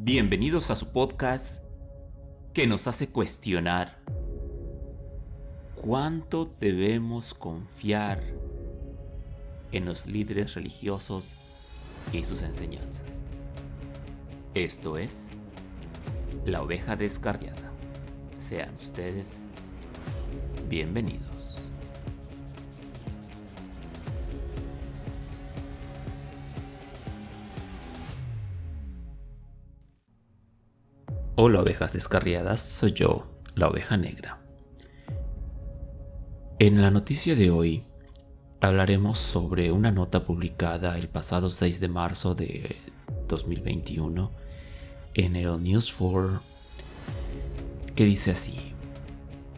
Bienvenidos a su podcast que nos hace cuestionar cuánto debemos confiar en los líderes religiosos y sus enseñanzas. Esto es La oveja descarriada. Sean ustedes bienvenidos. Hola ovejas descarriadas, soy yo, la oveja negra. En la noticia de hoy hablaremos sobre una nota publicada el pasado 6 de marzo de 2021 en el News 4 que dice así,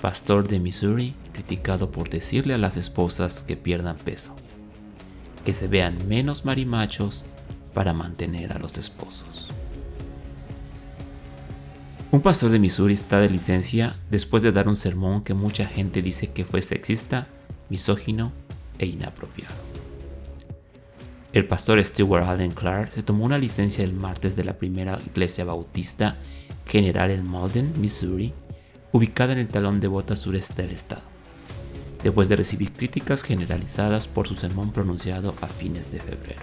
Pastor de Missouri criticado por decirle a las esposas que pierdan peso, que se vean menos marimachos para mantener a los esposos. Un pastor de Missouri está de licencia después de dar un sermón que mucha gente dice que fue sexista, misógino e inapropiado. El pastor Stewart Allen Clark se tomó una licencia el martes de la primera iglesia bautista general en Malden, Missouri, ubicada en el talón de bota sureste del estado, después de recibir críticas generalizadas por su sermón pronunciado a fines de febrero.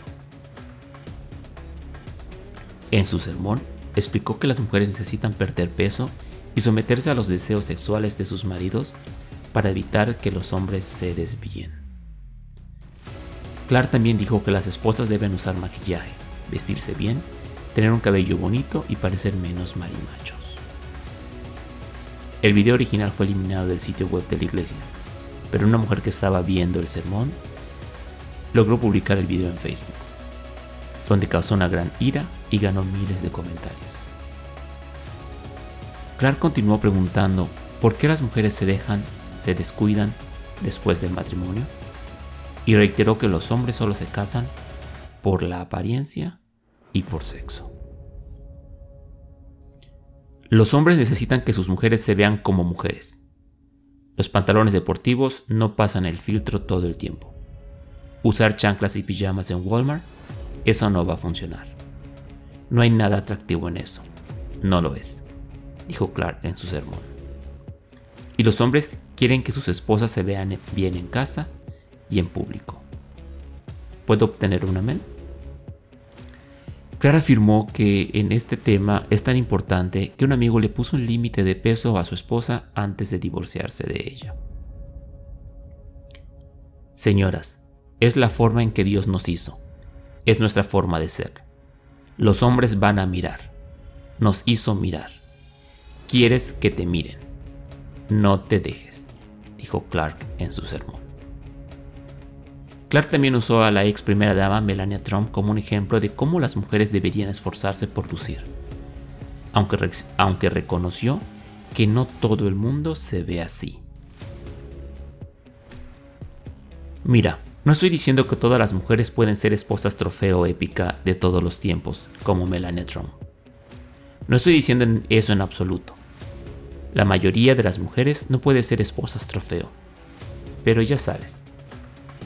En su sermón, explicó que las mujeres necesitan perder peso y someterse a los deseos sexuales de sus maridos para evitar que los hombres se desvíen. Clark también dijo que las esposas deben usar maquillaje, vestirse bien, tener un cabello bonito y parecer menos marimachos. El video original fue eliminado del sitio web de la iglesia, pero una mujer que estaba viendo el sermón logró publicar el video en Facebook donde causó una gran ira y ganó miles de comentarios. Clark continuó preguntando por qué las mujeres se dejan, se descuidan después del matrimonio y reiteró que los hombres solo se casan por la apariencia y por sexo. Los hombres necesitan que sus mujeres se vean como mujeres. Los pantalones deportivos no pasan el filtro todo el tiempo. Usar chanclas y pijamas en Walmart eso no va a funcionar. No hay nada atractivo en eso. No lo es, dijo Clark en su sermón. Y los hombres quieren que sus esposas se vean bien en casa y en público. ¿Puedo obtener un amén? Clark afirmó que en este tema es tan importante que un amigo le puso un límite de peso a su esposa antes de divorciarse de ella. Señoras, es la forma en que Dios nos hizo es nuestra forma de ser. Los hombres van a mirar. Nos hizo mirar. Quieres que te miren. No te dejes, dijo Clark en su sermón. Clark también usó a la ex primera dama Melania Trump como un ejemplo de cómo las mujeres deberían esforzarse por lucir, aunque, aunque reconoció que no todo el mundo se ve así. Mira, no estoy diciendo que todas las mujeres pueden ser esposas trofeo épica de todos los tiempos, como Melania Trump. No estoy diciendo eso en absoluto. La mayoría de las mujeres no puede ser esposas trofeo. Pero ya sabes,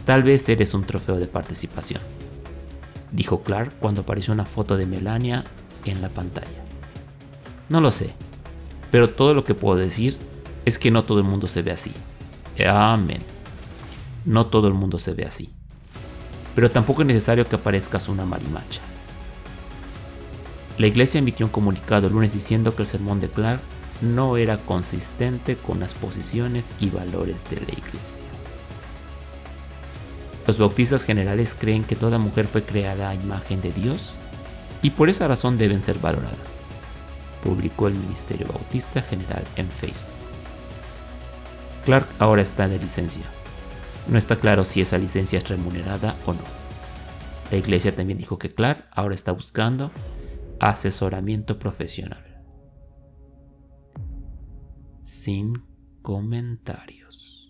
tal vez eres un trofeo de participación, dijo Clark cuando apareció una foto de Melania en la pantalla. No lo sé, pero todo lo que puedo decir es que no todo el mundo se ve así. Amén. No todo el mundo se ve así. Pero tampoco es necesario que aparezcas una marimacha. La iglesia emitió un comunicado el lunes diciendo que el sermón de Clark no era consistente con las posiciones y valores de la iglesia. Los bautistas generales creen que toda mujer fue creada a imagen de Dios y por esa razón deben ser valoradas, publicó el Ministerio Bautista General en Facebook. Clark ahora está de licencia, no está claro si esa licencia es remunerada o no. La iglesia también dijo que Clark ahora está buscando asesoramiento profesional. Sin comentarios.